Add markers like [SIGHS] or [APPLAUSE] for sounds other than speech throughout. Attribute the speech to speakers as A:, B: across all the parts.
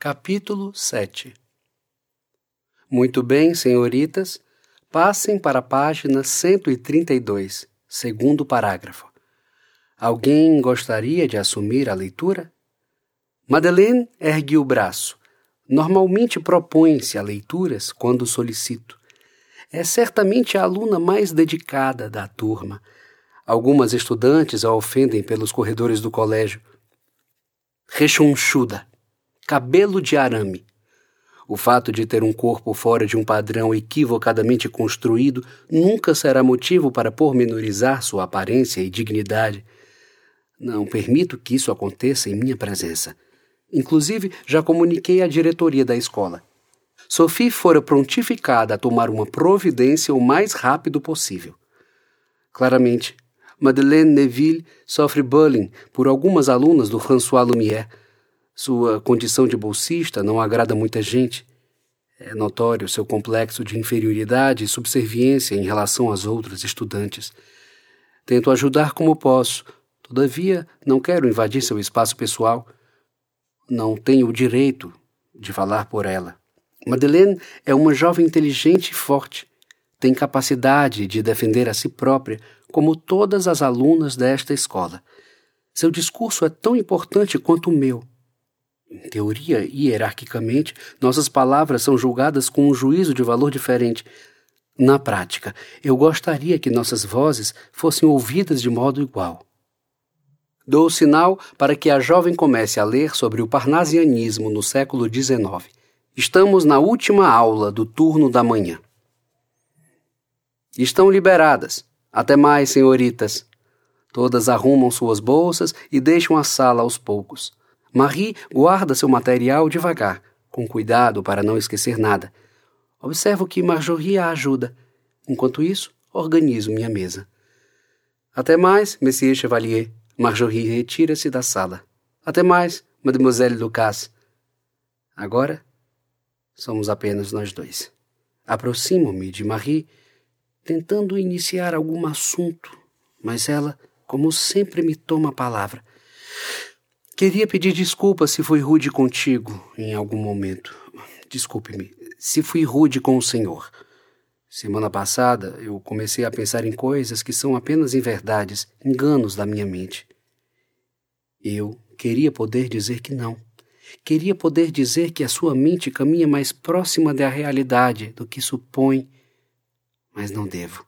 A: Capítulo 7 Muito bem, senhoritas, passem para a página 132, segundo parágrafo. Alguém gostaria de assumir a leitura? Madeleine ergue o braço. Normalmente propõe-se a leituras quando solicito. É certamente a aluna mais dedicada da turma. Algumas estudantes a ofendem pelos corredores do colégio. Rechonchuda cabelo de arame. O fato de ter um corpo fora de um padrão equivocadamente construído nunca será motivo para pormenorizar sua aparência e dignidade. Não permito que isso aconteça em minha presença. Inclusive, já comuniquei à diretoria da escola. Sophie fora prontificada a tomar uma providência o mais rápido possível. Claramente, Madeleine Neville sofre bullying por algumas alunas do François Lumière, sua condição de bolsista não agrada muita gente. É notório seu complexo de inferioridade e subserviência em relação às outras estudantes. Tento ajudar como posso, todavia não quero invadir seu espaço pessoal. Não tenho o direito de falar por ela. Madeleine é uma jovem inteligente e forte. Tem capacidade de defender a si própria, como todas as alunas desta escola. Seu discurso é tão importante quanto o meu. Em teoria, hierarquicamente, nossas palavras são julgadas com um juízo de valor diferente. Na prática, eu gostaria que nossas vozes fossem ouvidas de modo igual. Dou o sinal para que a jovem comece a ler sobre o parnasianismo no século XIX. Estamos na última aula do turno da manhã. Estão liberadas. Até mais, senhoritas. Todas arrumam suas bolsas e deixam a sala aos poucos. Marie guarda seu material devagar, com cuidado para não esquecer nada. Observo que Marjorie a ajuda. Enquanto isso, organizo minha mesa. Até mais, Monsieur Chevalier. Marjorie retira-se da sala. Até mais, Mademoiselle Lucas. Agora, somos apenas nós dois. Aproximo-me de Marie, tentando iniciar algum assunto, mas ela, como sempre, me toma a palavra. Queria pedir desculpas se fui rude contigo em algum momento. Desculpe-me, se fui rude com o senhor. Semana passada eu comecei a pensar em coisas que são apenas inverdades, enganos da minha mente. Eu queria poder dizer que não. Queria poder dizer que a sua mente caminha mais próxima da realidade do que supõe, mas não devo.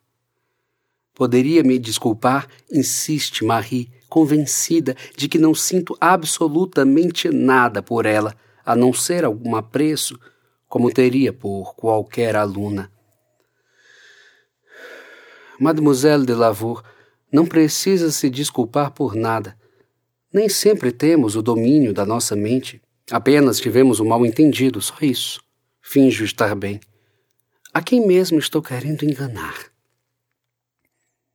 A: Poderia me desculpar? Insiste Marie convencida de que não sinto absolutamente nada por ela, a não ser algum apreço, como teria por qualquer aluna. Mademoiselle de Lavour não precisa se desculpar por nada. Nem sempre temos o domínio da nossa mente. Apenas tivemos um mal-entendido, só isso. Finjo estar bem. A quem mesmo estou querendo enganar?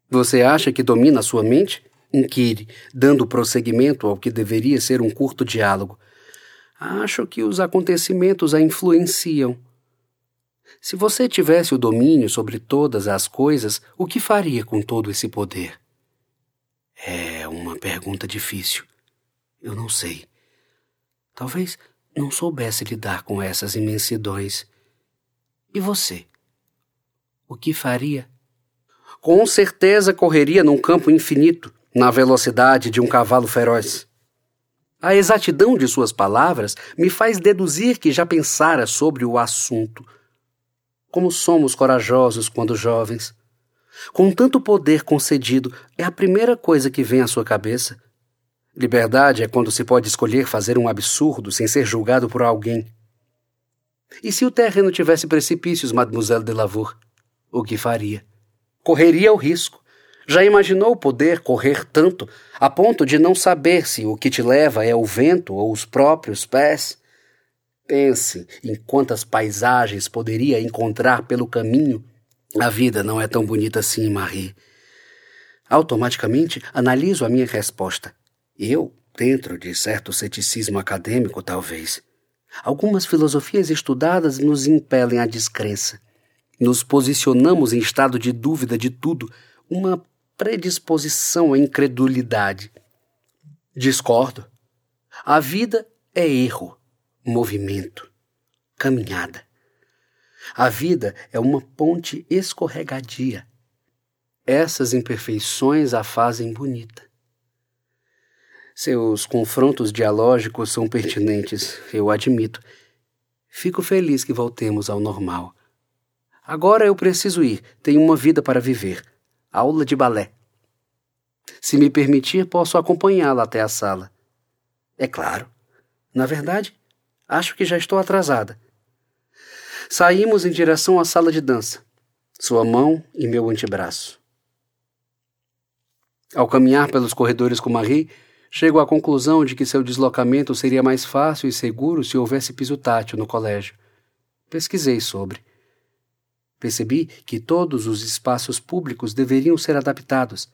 A: Você acha que domina a sua mente? Inquire, dando prosseguimento ao que deveria ser um curto diálogo. Acho que os acontecimentos a influenciam. Se você tivesse o domínio sobre todas as coisas, o que faria com todo esse poder? É uma pergunta difícil. Eu não sei. Talvez não soubesse lidar com essas imensidões. E você? O que faria? Com certeza correria num campo infinito, na velocidade de um cavalo feroz. A exatidão de suas palavras me faz deduzir que já pensara sobre o assunto. Como somos corajosos quando jovens. Com tanto poder concedido, é a primeira coisa que vem à sua cabeça. Liberdade é quando se pode escolher fazer um absurdo sem ser julgado por alguém. E se o terreno tivesse precipícios, Mademoiselle de Lavour? O que faria? Correria o risco. Já imaginou poder correr tanto a ponto de não saber se o que te leva é o vento ou os próprios pés? Pense em quantas paisagens poderia encontrar pelo caminho. A vida não é tão bonita assim, Marie. Automaticamente analiso a minha resposta. Eu, dentro de certo ceticismo acadêmico, talvez. Algumas filosofias estudadas nos impelem à descrença. Nos posicionamos em estado de dúvida de tudo, uma predisposição à incredulidade. Discordo. A vida é erro. movimento, caminhada. A vida é uma ponte escorregadia. Essas imperfeições a fazem bonita. Seus confrontos dialógicos são pertinentes, eu admito. Fico feliz que voltemos ao normal. Agora eu preciso ir, tenho uma vida para viver. Aula de balé. Se me permitir, posso acompanhá-la até a sala. É claro. Na verdade, acho que já estou atrasada. Saímos em direção à sala de dança, sua mão em meu antebraço. Ao caminhar pelos corredores com Marie, chego à conclusão de que seu deslocamento seria mais fácil e seguro se houvesse piso tátil no colégio. Pesquisei sobre. Percebi que todos os espaços públicos deveriam ser adaptados.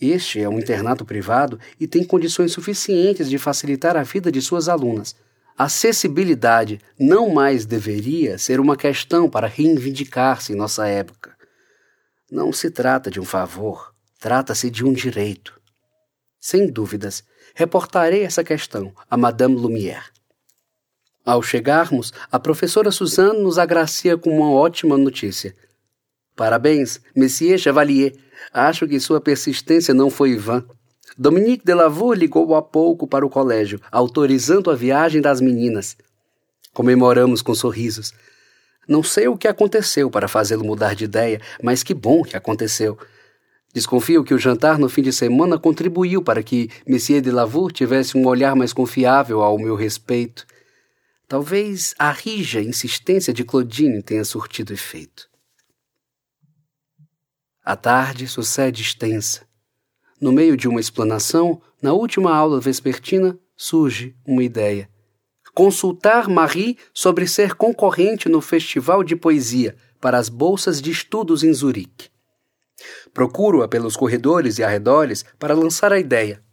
A: Este é um internato privado e tem condições suficientes de facilitar a vida de suas alunas. Acessibilidade não mais deveria ser uma questão para reivindicar-se em nossa época. Não se trata de um favor, trata-se de um direito. Sem dúvidas, reportarei essa questão a Madame Lumière. Ao chegarmos, a professora Suzanne nos agracia com uma ótima notícia. Parabéns, Monsieur Chevalier. Acho que sua persistência não foi vã. Dominique Delavour ligou há pouco para o colégio, autorizando a viagem das meninas. Comemoramos com sorrisos. Não sei o que aconteceu para fazê-lo mudar de ideia, mas que bom que aconteceu. Desconfio que o jantar no fim de semana contribuiu para que Monsieur de Lavour tivesse um olhar mais confiável ao meu respeito. Talvez a rija insistência de Claudine tenha surtido efeito. A tarde sucede extensa. No meio de uma explanação, na última aula vespertina, surge uma ideia. Consultar Marie sobre ser concorrente no Festival de Poesia para as bolsas de estudos em Zurique. Procuro-a pelos corredores e arredores para lançar a ideia.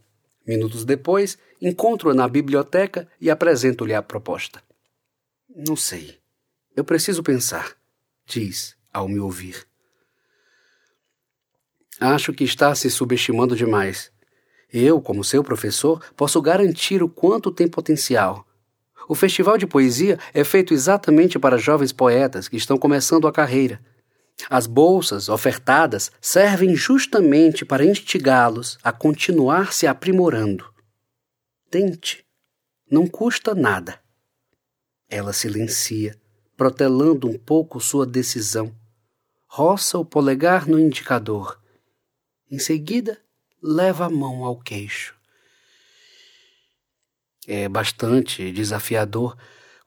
A: Minutos depois, encontro-a na biblioteca e apresento-lhe a proposta. Não sei. Eu preciso pensar, diz ao me ouvir. Acho que está se subestimando demais. Eu, como seu professor, posso garantir o quanto tem potencial. O festival de poesia é feito exatamente para jovens poetas que estão começando a carreira. As bolsas ofertadas servem justamente para instigá-los a continuar se aprimorando. Tente. Não custa nada. Ela silencia, protelando um pouco sua decisão. Roça o polegar no indicador. Em seguida, leva a mão ao queixo. É bastante desafiador,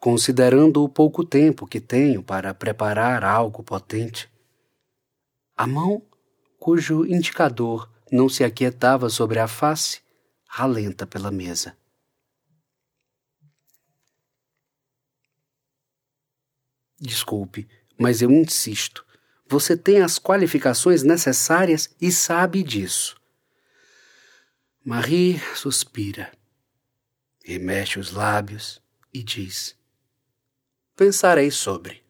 A: considerando o pouco tempo que tenho para preparar algo potente. A mão, cujo indicador não se aquietava sobre a face, ralenta pela mesa. Desculpe, mas eu insisto. Você tem as qualificações necessárias e sabe disso. Marie suspira, remexe os lábios e diz: Pensarei sobre.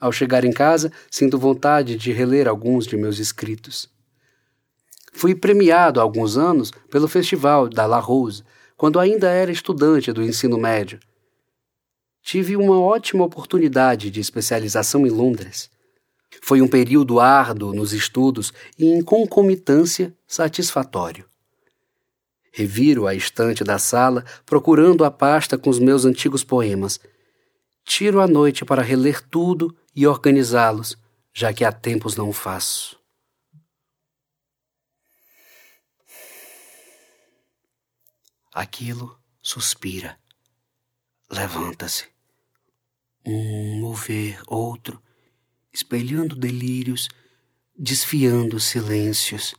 A: Ao chegar em casa, sinto vontade de reler alguns de meus escritos. Fui premiado há alguns anos pelo Festival da La Rose, quando ainda era estudante do ensino médio, tive uma ótima oportunidade de especialização em Londres. Foi um período árduo nos estudos e, em concomitância, satisfatório. Reviro a estante da sala, procurando a pasta com os meus antigos poemas. Tiro a noite para reler tudo e organizá-los, já que há tempos não o faço. Aquilo suspira. Levanta-se um mover, outro, espelhando delírios, desfiando silêncios,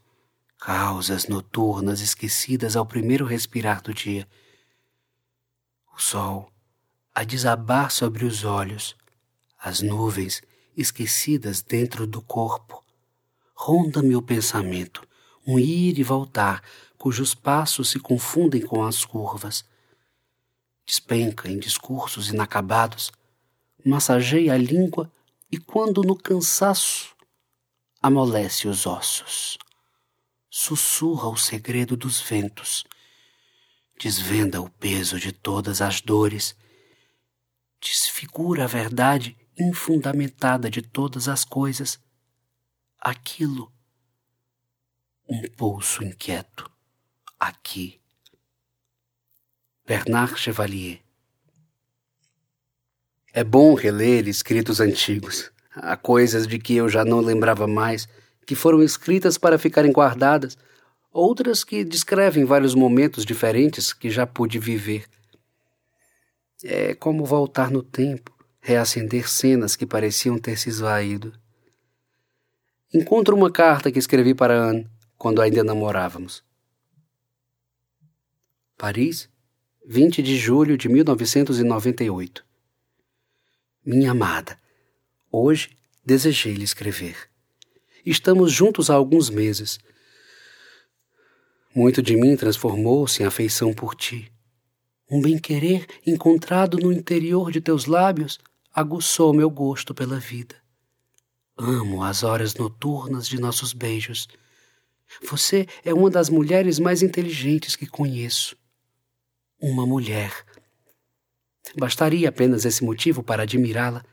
A: causas noturnas esquecidas ao primeiro respirar do dia. O sol a desabar sobre os olhos, as nuvens esquecidas dentro do corpo. Ronda-me o pensamento, um ir e voltar, cujos passos se confundem com as curvas. Despenca em discursos inacabados, massageia a língua e, quando no cansaço, amolece os ossos. Sussurra o segredo dos ventos. desvenda o peso de todas as dores, desfigura a verdade infundamentada de todas as coisas. Aquilo, um pulso inquieto, aqui. Bernard Chevalier É bom reler escritos antigos. Há coisas de que eu já não lembrava mais, que foram escritas para ficarem guardadas, outras que descrevem vários momentos diferentes que já pude viver. É como voltar no tempo, reacender cenas que pareciam ter se esvaído. Encontro uma carta que escrevi para Anne quando ainda namorávamos. Paris, 20 de julho de 1998. Minha amada, hoje desejei lhe escrever. Estamos juntos há alguns meses. Muito de mim transformou-se em afeição por ti. Um bem-querer encontrado no interior de teus lábios aguçou meu gosto pela vida. Amo as horas noturnas de nossos beijos. Você é uma das mulheres mais inteligentes que conheço. Uma mulher. Bastaria apenas esse motivo para admirá-la.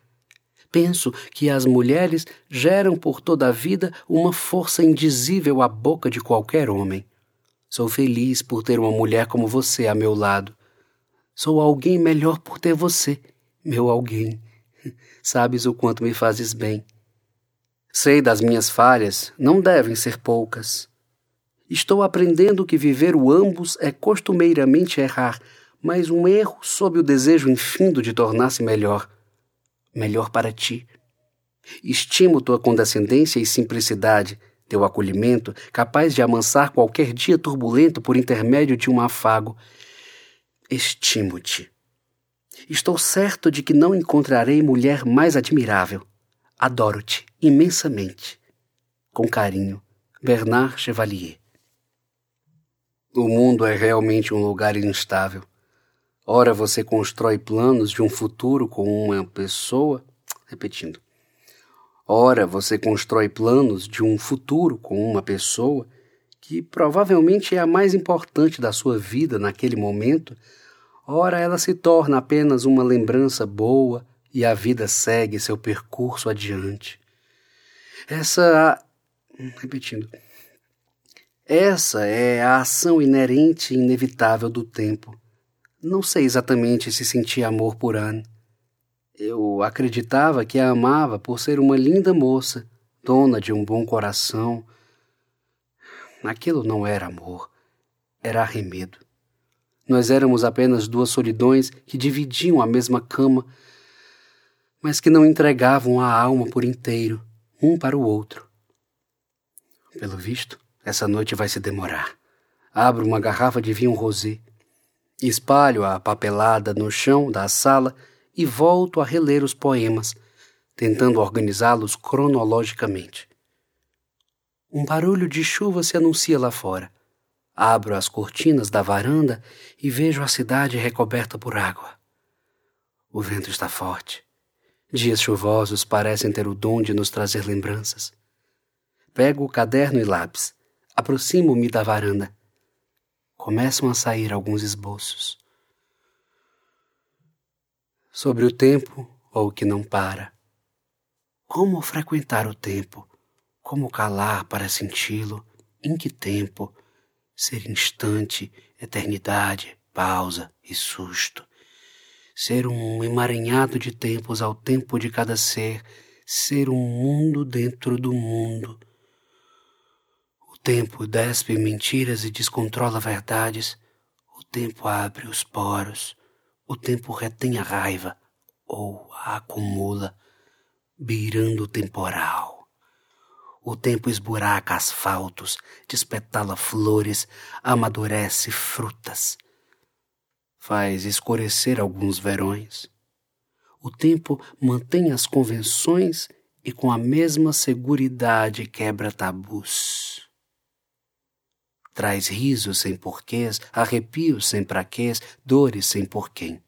A: Penso que as mulheres geram por toda a vida uma força indizível à boca de qualquer homem. Sou feliz por ter uma mulher como você a meu lado. Sou alguém melhor por ter você, meu alguém. [LAUGHS] Sabes o quanto me fazes bem. Sei das minhas falhas, não devem ser poucas. Estou aprendendo que viver o ambos é costumeiramente errar, mas um erro sob o desejo infindo de tornar-se melhor melhor para ti. Estimo tua condescendência e simplicidade, teu acolhimento, capaz de amansar qualquer dia turbulento por intermédio de um afago. Estimo-te. Estou certo de que não encontrarei mulher mais admirável. Adoro-te imensamente. Com carinho, Bernard Chevalier. O mundo é realmente um lugar instável. Ora você constrói planos de um futuro com uma pessoa. Repetindo. Ora você constrói planos de um futuro com uma pessoa que provavelmente é a mais importante da sua vida naquele momento. Ora ela se torna apenas uma lembrança boa e a vida segue seu percurso adiante. Essa. Repetindo. Essa é a ação inerente e inevitável do tempo não sei exatamente se sentia amor por Anne. Eu acreditava que a amava por ser uma linda moça, dona de um bom coração. Aquilo não era amor, era arremedo. Nós éramos apenas duas solidões que dividiam a mesma cama, mas que não entregavam a alma por inteiro, um para o outro. Pelo visto, essa noite vai se demorar. Abro uma garrafa de vinho rosé Espalho a papelada no chão da sala e volto a reler os poemas, tentando organizá-los cronologicamente. Um barulho de chuva se anuncia lá fora. Abro as cortinas da varanda e vejo a cidade recoberta por água. O vento está forte. Dias chuvosos parecem ter o dom de nos trazer lembranças. Pego o caderno e lápis, aproximo-me da varanda começam a sair alguns esboços. Sobre o tempo ou o que não para. Como frequentar o tempo? Como calar para senti-lo? Em que tempo? Ser instante, eternidade, pausa e susto. Ser um emaranhado de tempos ao tempo de cada ser, ser um mundo dentro do mundo tempo despe mentiras e descontrola verdades. O tempo abre os poros. O tempo retém a raiva ou a acumula, beirando o temporal. O tempo esburaca asfaltos, despetala flores, amadurece frutas. Faz escurecer alguns verões. O tempo mantém as convenções e com a mesma seguridade quebra tabus. Traz risos sem porquês, arrepios sem praquês, dores sem porquém.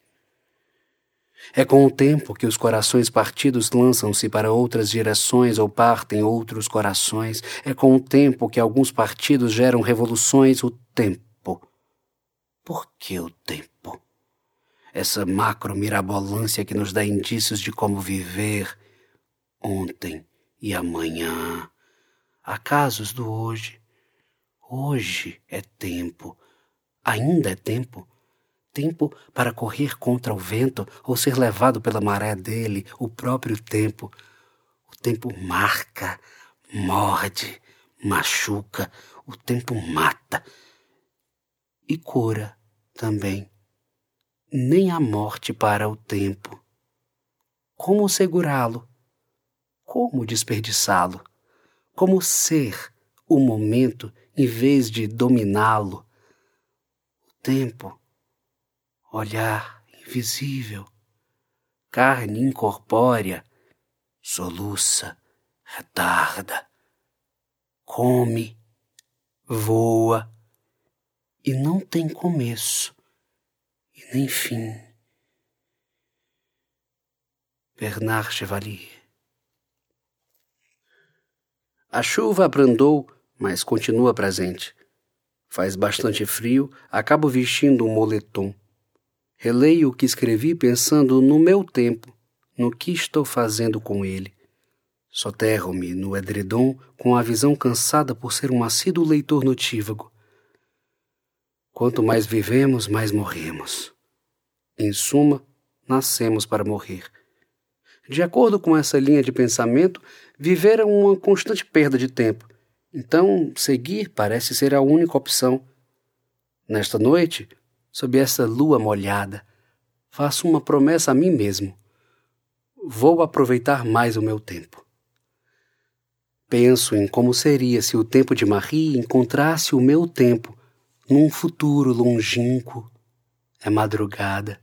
A: É com o tempo que os corações partidos lançam-se para outras direções ou partem outros corações. É com o tempo que alguns partidos geram revoluções. O tempo Por que o tempo? Essa macro mirabolância que nos dá indícios de como viver ontem e amanhã. Acasos do hoje. Hoje é tempo. Ainda é tempo. Tempo para correr contra o vento ou ser levado pela maré dele, o próprio tempo. O tempo marca, morde, machuca, o tempo mata e cura também. Nem a morte para o tempo. Como segurá-lo? Como desperdiçá-lo? Como ser o momento em vez de dominá-lo? O tempo, olhar invisível, carne incorpórea, soluça, retarda, come, voa e não tem começo e nem fim. Bernard Chevalier A chuva abrandou, mas continua presente. Faz bastante frio, acabo vestindo um moletom. Releio o que escrevi pensando no meu tempo, no que estou fazendo com ele. Soterro-me no edredom com a visão cansada por ser um assíduo leitor notívago. Quanto mais vivemos, mais morremos. Em suma, nascemos para morrer. De acordo com essa linha de pensamento, viver é uma constante perda de tempo. Então, seguir parece ser a única opção. Nesta noite, sob essa lua molhada, faço uma promessa a mim mesmo. Vou aproveitar mais o meu tempo. Penso em como seria se o tempo de Marie encontrasse o meu tempo num futuro longínquo. É madrugada.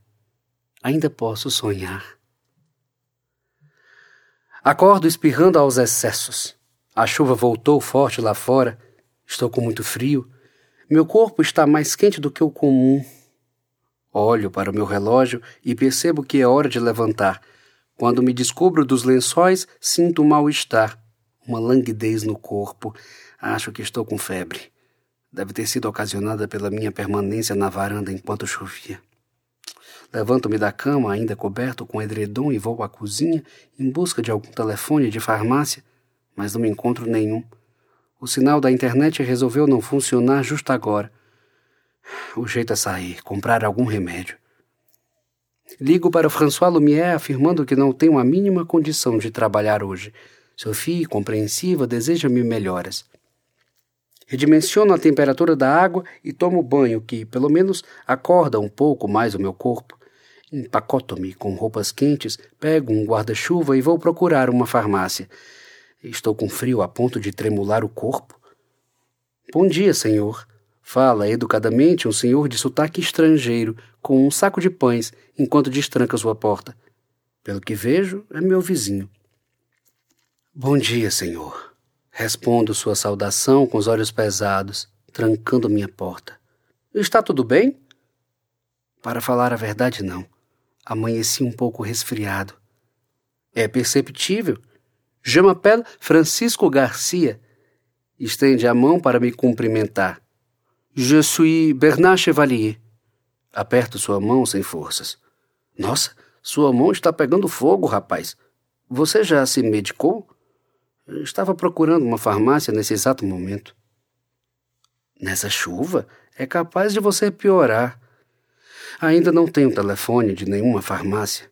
A: Ainda posso sonhar. Acordo espirrando aos excessos. A chuva voltou forte lá fora. Estou com muito frio. Meu corpo está mais quente do que o comum. Olho para o meu relógio e percebo que é hora de levantar. Quando me descubro dos lençóis, sinto um mal-estar, uma languidez no corpo. Acho que estou com febre. Deve ter sido ocasionada pela minha permanência na varanda enquanto chovia. Levanto-me da cama, ainda coberto com edredom, e vou à cozinha em busca de algum telefone de farmácia, mas não encontro nenhum. O sinal da internet resolveu não funcionar justo agora. O jeito é sair, comprar algum remédio. Ligo para François Lumière afirmando que não tenho a mínima condição de trabalhar hoje. Sophie, compreensiva, deseja-me melhoras. Redimensiono a temperatura da água e tomo banho, que, pelo menos, acorda um pouco mais o meu corpo. Empacoto-me com roupas quentes, pego um guarda-chuva e vou procurar uma farmácia. Estou com frio a ponto de tremular o corpo. Bom dia, senhor. Fala educadamente um senhor de sotaque estrangeiro, com um saco de pães, enquanto destranca sua porta. Pelo que vejo, é meu vizinho. Bom dia, senhor. Respondo sua saudação com os olhos pesados, trancando minha porta. Está tudo bem? Para falar a verdade, não. Amanheci um pouco resfriado. É perceptível. Je m'appelle Francisco Garcia. Estende a mão para me cumprimentar. Je suis Bernard Chevalier. Aperto sua mão sem forças. Nossa, sua mão está pegando fogo, rapaz. Você já se medicou? estava procurando uma farmácia nesse exato momento. Nessa chuva, é capaz de você piorar. Ainda não tenho telefone de nenhuma farmácia.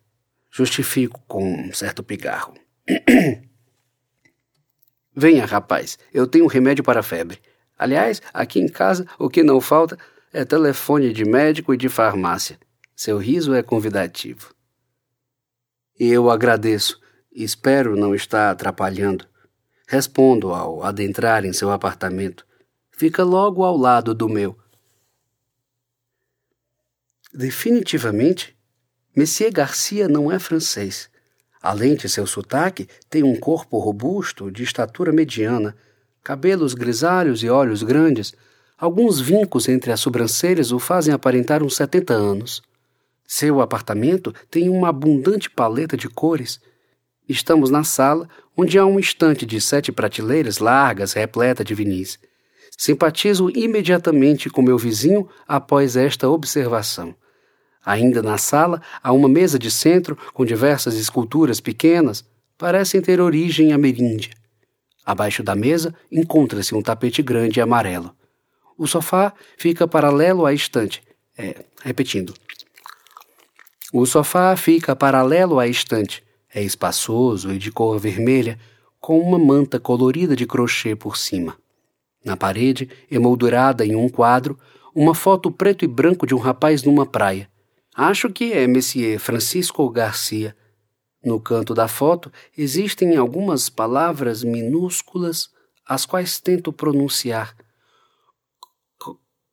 A: Justifico com um certo pigarro. [CLEARS THROAT] Venha, rapaz, eu tenho um remédio para a febre. Aliás, aqui em casa o que não falta é telefone de médico e de farmácia. Seu riso é convidativo. Eu agradeço. Espero não estar atrapalhando. Respondo ao adentrar em seu apartamento. Fica logo ao lado do meu. Definitivamente, Monsieur Garcia não é francês. Além de seu sotaque, tem um corpo robusto, de estatura mediana, cabelos grisalhos e olhos grandes. Alguns vincos entre as sobrancelhas o fazem aparentar uns 70 anos. Seu apartamento tem uma abundante paleta de cores. Estamos na sala, onde há um estante de sete prateleiras largas repleta de vinis. Simpatizo imediatamente com meu vizinho após esta observação. Ainda na sala, há uma mesa de centro com diversas esculturas pequenas, parecem ter origem ameríndia. Abaixo da mesa encontra-se um tapete grande e amarelo. O sofá fica paralelo à estante. É, repetindo. O sofá fica paralelo à estante. É espaçoso e de cor vermelha, com uma manta colorida de crochê por cima. Na parede, emoldurada em um quadro, uma foto preto e branco de um rapaz numa praia. Acho que é Monsieur Francisco Garcia. No canto da foto existem algumas palavras minúsculas, as quais tento pronunciar.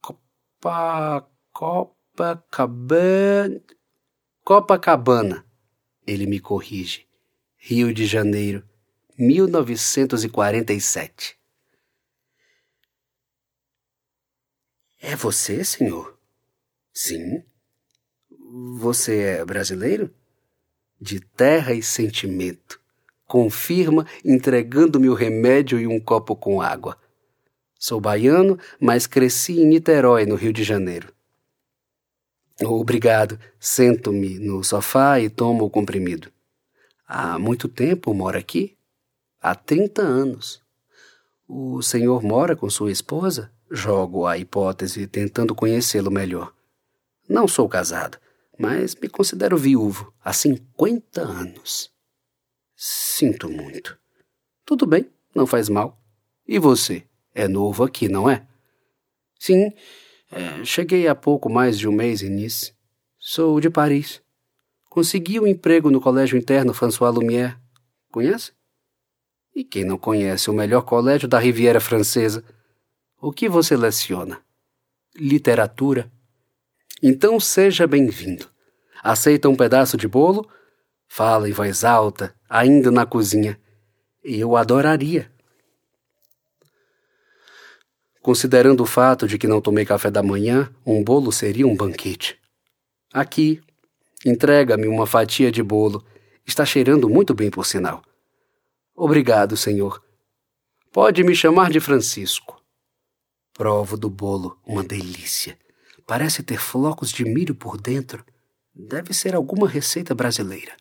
A: Copa, Copacabana. Copacabana. Ele me corrige. Rio de Janeiro, 1947. É você, senhor? Sim. Você é brasileiro? De terra e sentimento. Confirma entregando-me o remédio e um copo com água. Sou baiano, mas cresci em Niterói, no Rio de Janeiro. Obrigado. Sento-me no sofá e tomo o comprimido. Há muito tempo mora aqui? Há trinta anos. O senhor mora com sua esposa? Jogo a hipótese tentando conhecê-lo melhor. Não sou casado mas me considero viúvo há 50 anos. Sinto muito. Tudo bem, não faz mal. E você? É novo aqui, não é? Sim, é, cheguei há pouco mais de um mês em Nice. Sou de Paris. Consegui um emprego no Colégio Interno François Lumière. Conhece? E quem não conhece o melhor colégio da Riviera Francesa? O que você leciona? Literatura. Então seja bem-vindo. Aceita um pedaço de bolo? Fala em voz alta, ainda na cozinha. Eu adoraria. Considerando o fato de que não tomei café da manhã, um bolo seria um banquete. Aqui, entrega-me uma fatia de bolo. Está cheirando muito bem, por sinal. Obrigado, senhor. Pode me chamar de Francisco. Provo do bolo, uma delícia. Parece ter flocos de milho por dentro. Deve ser alguma receita brasileira.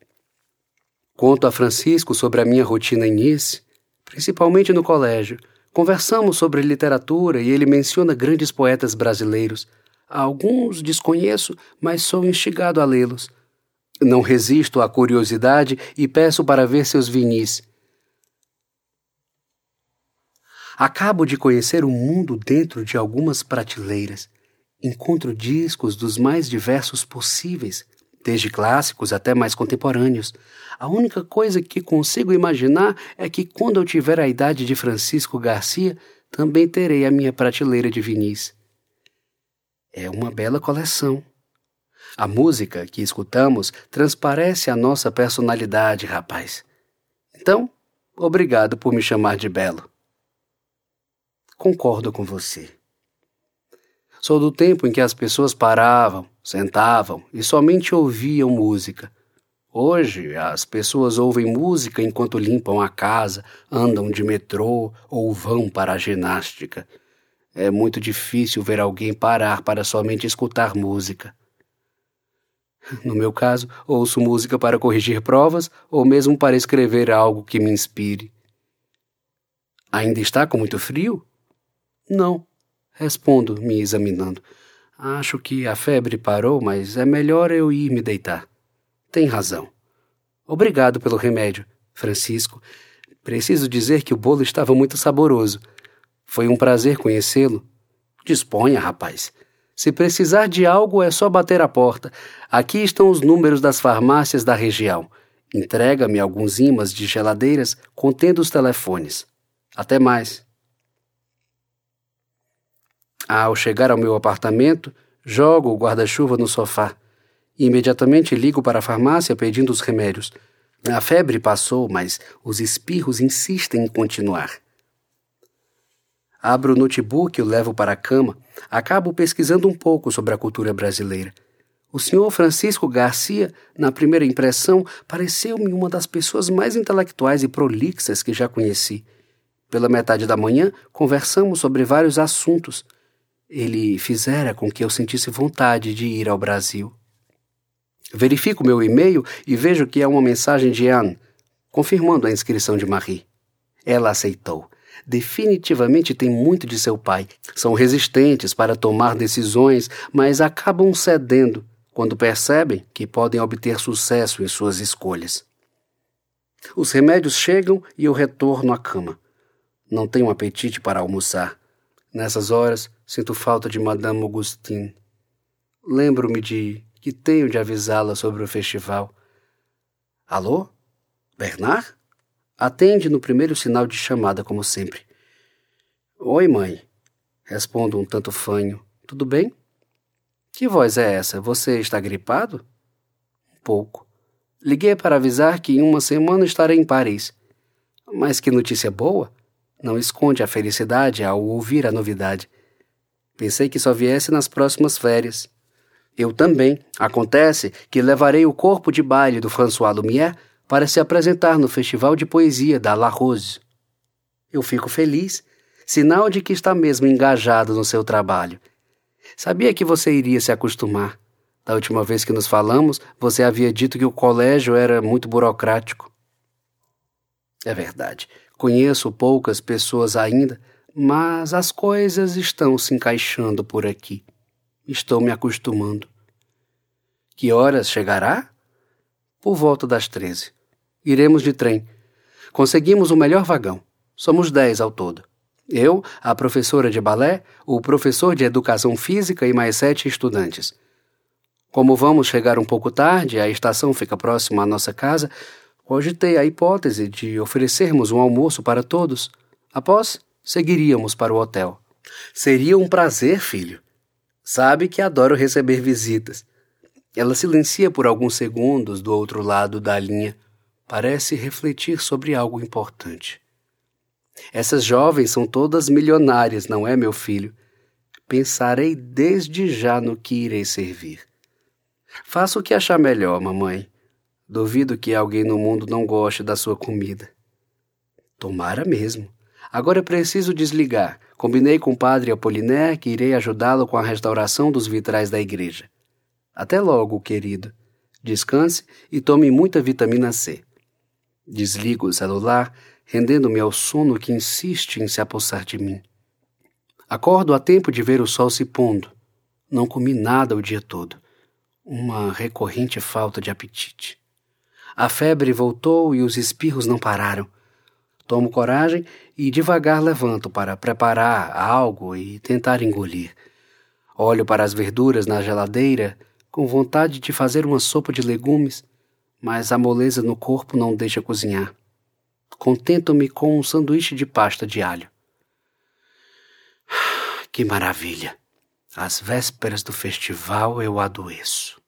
A: Conto a Francisco sobre a minha rotina em Nice, principalmente no colégio. Conversamos sobre literatura e ele menciona grandes poetas brasileiros. Alguns desconheço, mas sou instigado a lê-los. Não resisto à curiosidade e peço para ver seus vinis. Acabo de conhecer o mundo dentro de algumas prateleiras. Encontro discos dos mais diversos possíveis, desde clássicos até mais contemporâneos. A única coisa que consigo imaginar é que quando eu tiver a idade de Francisco Garcia, também terei a minha prateleira de vinis. É uma bela coleção. A música que escutamos transparece a nossa personalidade, rapaz. Então, obrigado por me chamar de belo. Concordo com você. Sou do tempo em que as pessoas paravam, sentavam e somente ouviam música. Hoje, as pessoas ouvem música enquanto limpam a casa, andam de metrô ou vão para a ginástica. É muito difícil ver alguém parar para somente escutar música. No meu caso, ouço música para corrigir provas ou mesmo para escrever algo que me inspire. Ainda está com muito frio? Não. Respondo, me examinando. Acho que a febre parou, mas é melhor eu ir me deitar. Tem razão. Obrigado pelo remédio, Francisco. Preciso dizer que o bolo estava muito saboroso. Foi um prazer conhecê-lo. Disponha, rapaz. Se precisar de algo, é só bater a porta. Aqui estão os números das farmácias da região. Entrega-me alguns imãs de geladeiras contendo os telefones. Até mais. Ao chegar ao meu apartamento, jogo o guarda-chuva no sofá e imediatamente ligo para a farmácia pedindo os remédios. A febre passou, mas os espirros insistem em continuar. Abro o notebook e o levo para a cama. Acabo pesquisando um pouco sobre a cultura brasileira. O senhor Francisco Garcia, na primeira impressão, pareceu-me uma das pessoas mais intelectuais e prolixas que já conheci. Pela metade da manhã, conversamos sobre vários assuntos. Ele fizera com que eu sentisse vontade de ir ao Brasil. Verifico meu e-mail e vejo que é uma mensagem de Anne, confirmando a inscrição de Marie. Ela aceitou. Definitivamente tem muito de seu pai. São resistentes para tomar decisões, mas acabam cedendo quando percebem que podem obter sucesso em suas escolhas. Os remédios chegam e eu retorno à cama. Não tenho apetite para almoçar. Nessas horas, sinto falta de Madame Augustine. Lembro-me de que tenho de avisá-la sobre o festival. Alô? Bernard? Atende no primeiro sinal de chamada, como sempre. Oi, mãe. Respondo um tanto fanho. Tudo bem? Que voz é essa? Você está gripado? Um pouco. Liguei para avisar que em uma semana estarei em Paris. Mas que notícia boa! Não esconde a felicidade ao ouvir a novidade. Pensei que só viesse nas próximas férias. Eu também. Acontece que levarei o corpo de baile do François Lumière para se apresentar no Festival de Poesia da La Rose. Eu fico feliz, sinal de que está mesmo engajado no seu trabalho. Sabia que você iria se acostumar. Da última vez que nos falamos, você havia dito que o colégio era muito burocrático. É verdade. Conheço poucas pessoas ainda, mas as coisas estão se encaixando por aqui. Estou me acostumando. Que horas chegará? Por volta das treze. Iremos de trem. Conseguimos o melhor vagão. Somos dez ao todo. Eu, a professora de balé, o professor de educação física e mais sete estudantes. Como vamos chegar um pouco tarde, a estação fica próxima à nossa casa, Cogitei a hipótese de oferecermos um almoço para todos. Após, seguiríamos para o hotel. Seria um prazer, filho. Sabe que adoro receber visitas. Ela silencia por alguns segundos do outro lado da linha. Parece refletir sobre algo importante. Essas jovens são todas milionárias, não é, meu filho? Pensarei desde já no que irei servir. Faça o que achar melhor, mamãe. Duvido que alguém no mundo não goste da sua comida. Tomara mesmo. Agora preciso desligar. Combinei com o padre Apoliné que irei ajudá-lo com a restauração dos vitrais da igreja. Até logo, querido. Descanse e tome muita vitamina C. Desligo o celular, rendendo-me ao sono que insiste em se apossar de mim. Acordo a tempo de ver o sol se pondo. Não comi nada o dia todo. Uma recorrente falta de apetite. A febre voltou e os espirros não pararam. Tomo coragem e devagar levanto para preparar algo e tentar engolir. Olho para as verduras na geladeira com vontade de fazer uma sopa de legumes, mas a moleza no corpo não deixa cozinhar. Contento-me com um sanduíche de pasta de alho. [SIGHS] Que maravilha! Às vésperas do festival eu adoeço.